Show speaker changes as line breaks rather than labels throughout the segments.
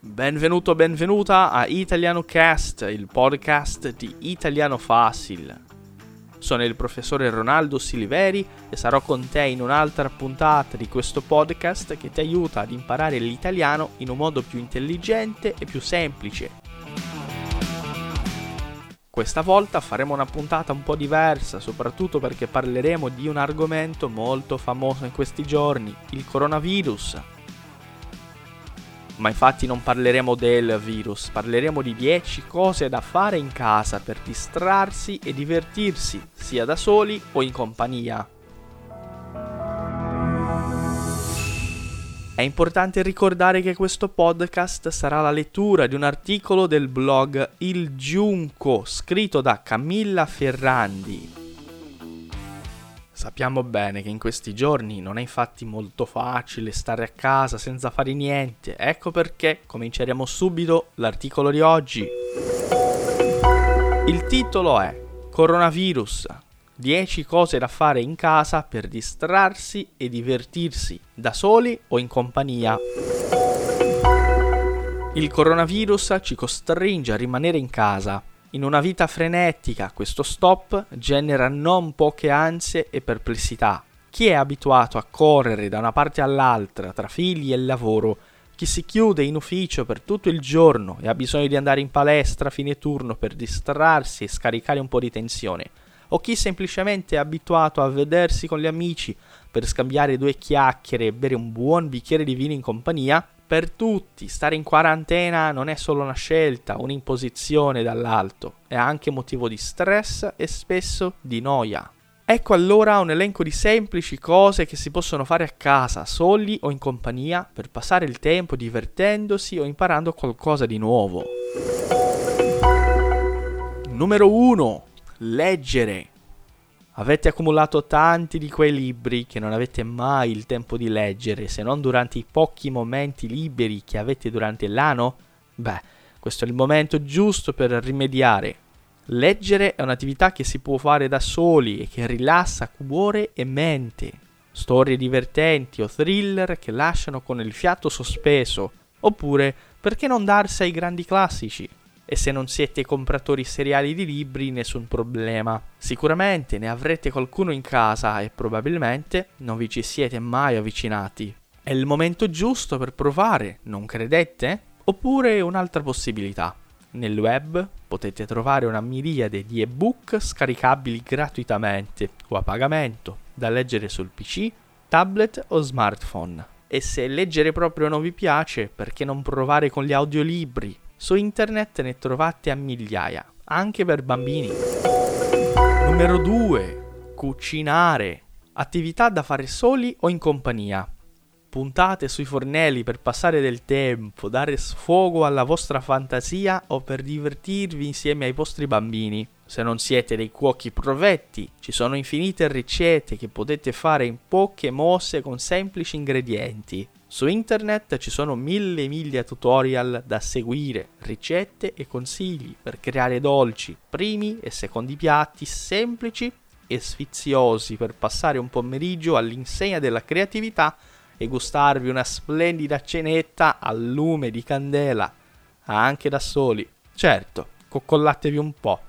Benvenuto, benvenuta a Italiano Cast, il podcast di Italiano Facile. Sono il professore Ronaldo Silveri e sarò con te in un'altra puntata di questo podcast che ti aiuta ad imparare l'italiano in un modo più intelligente e più semplice. Questa volta faremo una puntata un po' diversa, soprattutto perché parleremo di un argomento molto famoso in questi giorni, il coronavirus ma infatti non parleremo del virus, parleremo di 10 cose da fare in casa per distrarsi e divertirsi, sia da soli o in compagnia. È importante ricordare che questo podcast sarà la lettura di un articolo del blog Il Giunco scritto da Camilla Ferrandi, Sappiamo bene che in questi giorni non è infatti molto facile stare a casa senza fare niente, ecco perché cominceremo subito l'articolo di oggi. Il titolo è Coronavirus, 10 cose da fare in casa per distrarsi e divertirsi, da soli o in compagnia. Il coronavirus ci costringe a rimanere in casa in una vita frenetica questo stop genera non poche ansie e perplessità. Chi è abituato a correre da una parte all'altra tra figli e lavoro, chi si chiude in ufficio per tutto il giorno e ha bisogno di andare in palestra a fine turno per distrarsi e scaricare un po' di tensione, o chi semplicemente è abituato a vedersi con gli amici per scambiare due chiacchiere e bere un buon bicchiere di vino in compagnia, per tutti stare in quarantena non è solo una scelta, un'imposizione dall'alto, è anche motivo di stress e spesso di noia. Ecco allora un elenco di semplici cose che si possono fare a casa, soli o in compagnia, per passare il tempo divertendosi o imparando qualcosa di nuovo. Numero 1. Leggere. Avete accumulato tanti di quei libri che non avete mai il tempo di leggere, se non durante i pochi momenti liberi che avete durante l'anno? Beh, questo è il momento giusto per rimediare. Leggere è un'attività che si può fare da soli e che rilassa cuore e mente. Storie divertenti o thriller che lasciano con il fiato sospeso, oppure perché non darsi ai grandi classici? E se non siete compratori seriali di libri nessun problema. Sicuramente ne avrete qualcuno in casa e probabilmente non vi ci siete mai avvicinati. È il momento giusto per provare, non credete? Oppure un'altra possibilità. Nel web potete trovare una miriade di ebook scaricabili gratuitamente o a pagamento da leggere sul PC, tablet o smartphone. E se leggere proprio non vi piace, perché non provare con gli audiolibri su internet ne trovate a migliaia, anche per bambini. Numero 2. Cucinare. Attività da fare soli o in compagnia. Puntate sui fornelli per passare del tempo, dare sfogo alla vostra fantasia o per divertirvi insieme ai vostri bambini. Se non siete dei cuochi provetti, ci sono infinite ricette che potete fare in poche mosse con semplici ingredienti. Su internet ci sono mille miglia tutorial da seguire, ricette e consigli per creare dolci, primi e secondi piatti semplici e sfiziosi per passare un pomeriggio all'insegna della creatività e gustarvi una splendida cenetta al lume di candela, anche da soli. Certo, coccollatevi un po',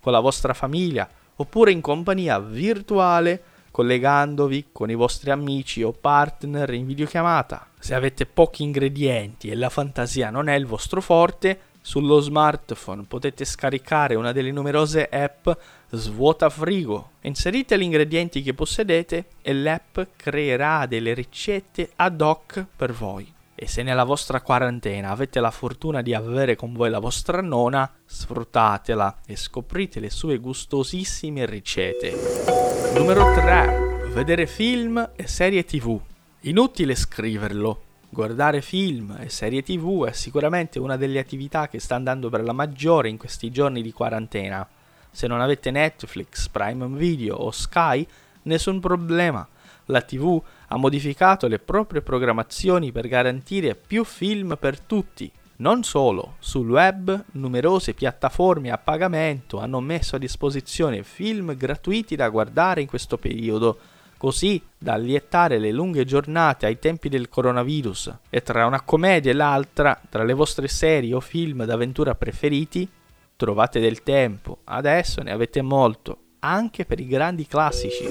con la vostra famiglia oppure in compagnia virtuale collegandovi con i vostri amici o partner in videochiamata. Se avete pochi ingredienti e la fantasia non è il vostro forte, sullo smartphone potete scaricare una delle numerose app Svuota Frigo. Inserite gli ingredienti che possedete e l'app creerà delle ricette ad hoc per voi. E se nella vostra quarantena avete la fortuna di avere con voi la vostra nonna, sfruttatela e scoprite le sue gustosissime ricette. Numero 3. Vedere film e serie tv. Inutile scriverlo. Guardare film e serie tv è sicuramente una delle attività che sta andando per la maggiore in questi giorni di quarantena. Se non avete Netflix, Prime Video o Sky, nessun problema la TV ha modificato le proprie programmazioni per garantire più film per tutti. Non solo, sul web numerose piattaforme a pagamento hanno messo a disposizione film gratuiti da guardare in questo periodo, così da allietare le lunghe giornate ai tempi del coronavirus e tra una commedia e l'altra, tra le vostre serie o film d'avventura preferiti, trovate del tempo, adesso ne avete molto, anche per i grandi classici.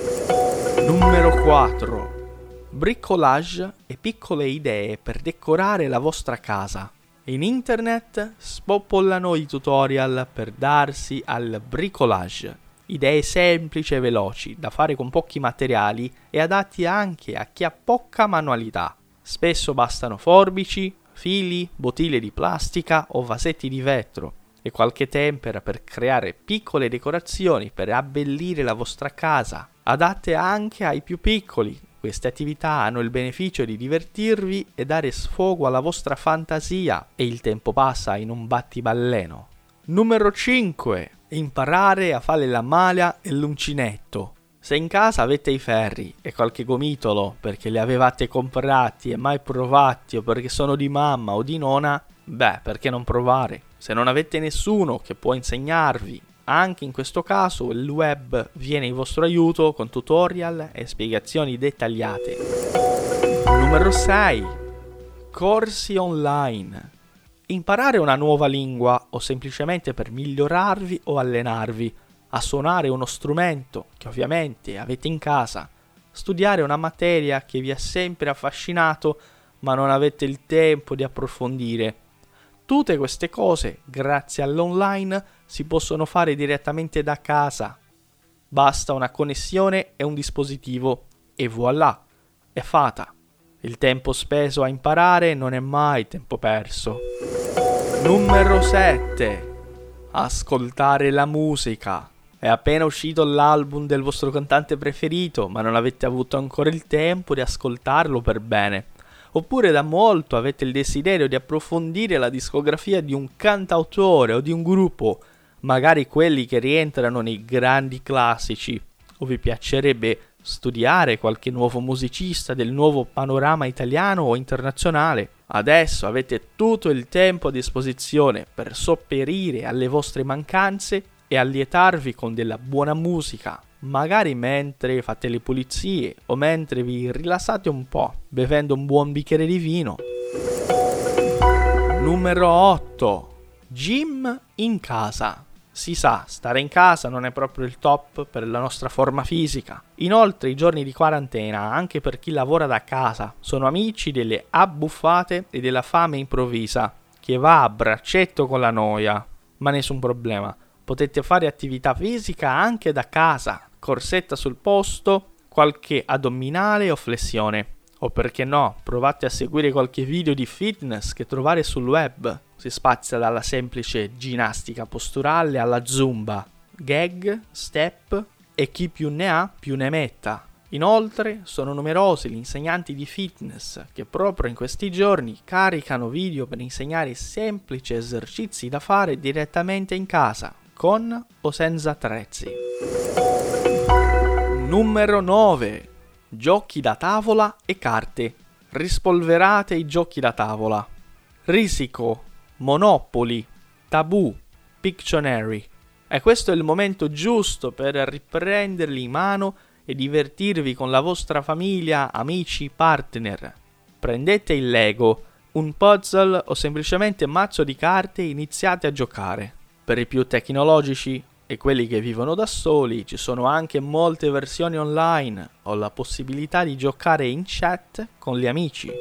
Numero 4. Bricolage e piccole idee per decorare la vostra casa. In internet spopolano i tutorial per darsi al bricolage. Idee semplici e veloci, da fare con pochi materiali e adatti anche a chi ha poca manualità. Spesso bastano forbici, fili, bottiglie di plastica o vasetti di vetro e qualche tempera per creare piccole decorazioni per abbellire la vostra casa, adatte anche ai più piccoli, queste attività hanno il beneficio di divertirvi e dare sfogo alla vostra fantasia e il tempo passa in un battiballeno. Numero 5. Imparare a fare la maglia e l'uncinetto. Se in casa avete i ferri e qualche gomitolo perché li avevate comprati e mai provati o perché sono di mamma o di nonna, beh, perché non provare? Se non avete nessuno che può insegnarvi anche in questo caso il web viene in vostro aiuto con tutorial e spiegazioni dettagliate. Numero 6. Corsi online. Imparare una nuova lingua o semplicemente per migliorarvi o allenarvi a suonare uno strumento che ovviamente avete in casa, studiare una materia che vi ha sempre affascinato ma non avete il tempo di approfondire Tutte queste cose, grazie all'online, si possono fare direttamente da casa. Basta una connessione e un dispositivo e voilà, è fatta. Il tempo speso a imparare non è mai tempo perso. Numero 7. Ascoltare la musica. È appena uscito l'album del vostro cantante preferito, ma non avete avuto ancora il tempo di ascoltarlo per bene oppure da molto avete il desiderio di approfondire la discografia di un cantautore o di un gruppo, magari quelli che rientrano nei grandi classici, o vi piacerebbe studiare qualche nuovo musicista del nuovo panorama italiano o internazionale. Adesso avete tutto il tempo a disposizione per sopperire alle vostre mancanze e allietarvi con della buona musica, magari mentre fate le pulizie o mentre vi rilassate un po' bevendo un buon bicchiere di vino. Numero 8. Gym in casa. Si sa, stare in casa non è proprio il top per la nostra forma fisica. Inoltre i giorni di quarantena, anche per chi lavora da casa, sono amici delle abbuffate e della fame improvvisa, che va a braccetto con la noia. Ma nessun problema, potete fare attività fisica anche da casa, corsetta sul posto, qualche addominale o flessione. O perché no, provate a seguire qualche video di fitness che trovate sul web. Si spazia dalla semplice ginnastica posturale alla zumba, gag, step e chi più ne ha più ne metta. Inoltre sono numerosi gli insegnanti di fitness che proprio in questi giorni caricano video per insegnare semplici esercizi da fare direttamente in casa, con o senza attrezzi. Numero 9. Giochi da tavola e carte. Rispolverate i giochi da tavola. Risico, Monopoli, Tabù, Pictionary. E questo è il momento giusto per riprenderli in mano e divertirvi con la vostra famiglia, amici, partner. Prendete il Lego, un puzzle o semplicemente mazzo di carte e iniziate a giocare. Per i più tecnologici e quelli che vivono da soli, ci sono anche molte versioni online o la possibilità di giocare in chat con gli amici.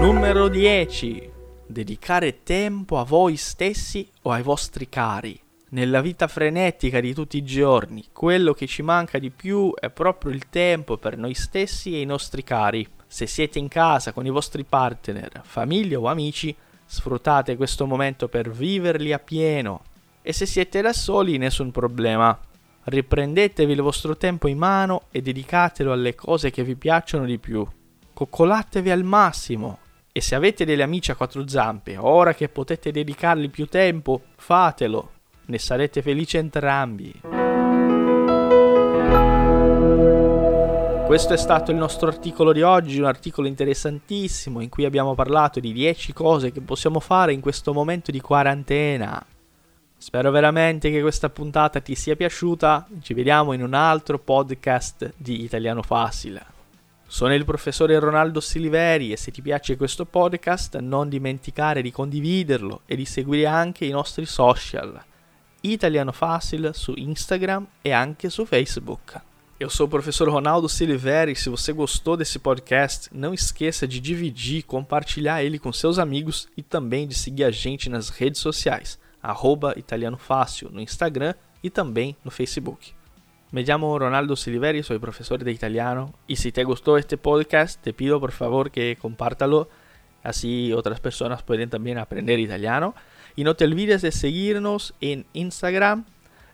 Numero 10. Dedicare tempo a voi stessi o ai vostri cari. Nella vita frenetica di tutti i giorni, quello che ci manca di più è proprio il tempo per noi stessi e i nostri cari. Se siete in casa con i vostri partner, famiglia o amici, sfruttate questo momento per viverli a pieno, e se siete da soli nessun problema. Riprendetevi il vostro tempo in mano e dedicatelo alle cose che vi piacciono di più. Coccolatevi al massimo e se avete degli amici a quattro zampe, ora che potete dedicargli più tempo, fatelo. Ne sarete felici entrambi. Questo è stato il nostro articolo di oggi, un articolo interessantissimo in cui abbiamo parlato di 10 cose che possiamo fare in questo momento di quarantena. Spero veramente che questa puntata ti sia piaciuta. Ci vediamo in un altro podcast di Italiano Facile. Sono il professore Ronaldo Silveri e se ti piace questo podcast non dimenticare di condividerlo e di seguire anche i nostri social. Italiano Fácil su Instagram e anche su Facebook. Eu sou o professor Ronaldo Silveri. Se você gostou desse podcast, não esqueça de dividir, compartilhar ele com seus amigos e também de seguir a gente nas redes sociais, arroba Italiano Fácil no Instagram e também no Facebook. Me llamo Ronaldo Siliveri, soy profesor de italiano y si te gustó este podcast te pido por favor que compártalo, así otras personas pueden también aprender italiano. Y no te olvides de seguirnos en Instagram,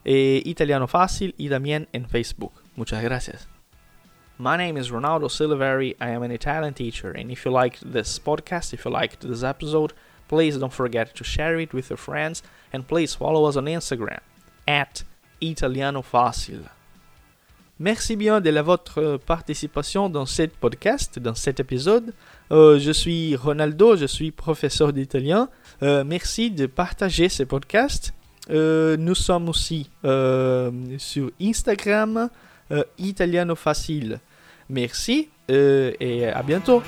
eh, Italiano Fácil y también en Facebook. Muchas gracias. My name is Ronaldo Siliveri. I am an Italian teacher, and if you liked this podcast, if you liked this episode, please don't forget to share it with your friends and please follow us on Instagram at Italiano Fácil. Merci bien de la, votre participation dans ce podcast, dans cet épisode. Euh, je suis Ronaldo, je suis professeur d'italien. Euh, merci de partager ce podcast. Euh, nous sommes aussi euh, sur Instagram, euh, Italiano Facile. Merci et à bientôt.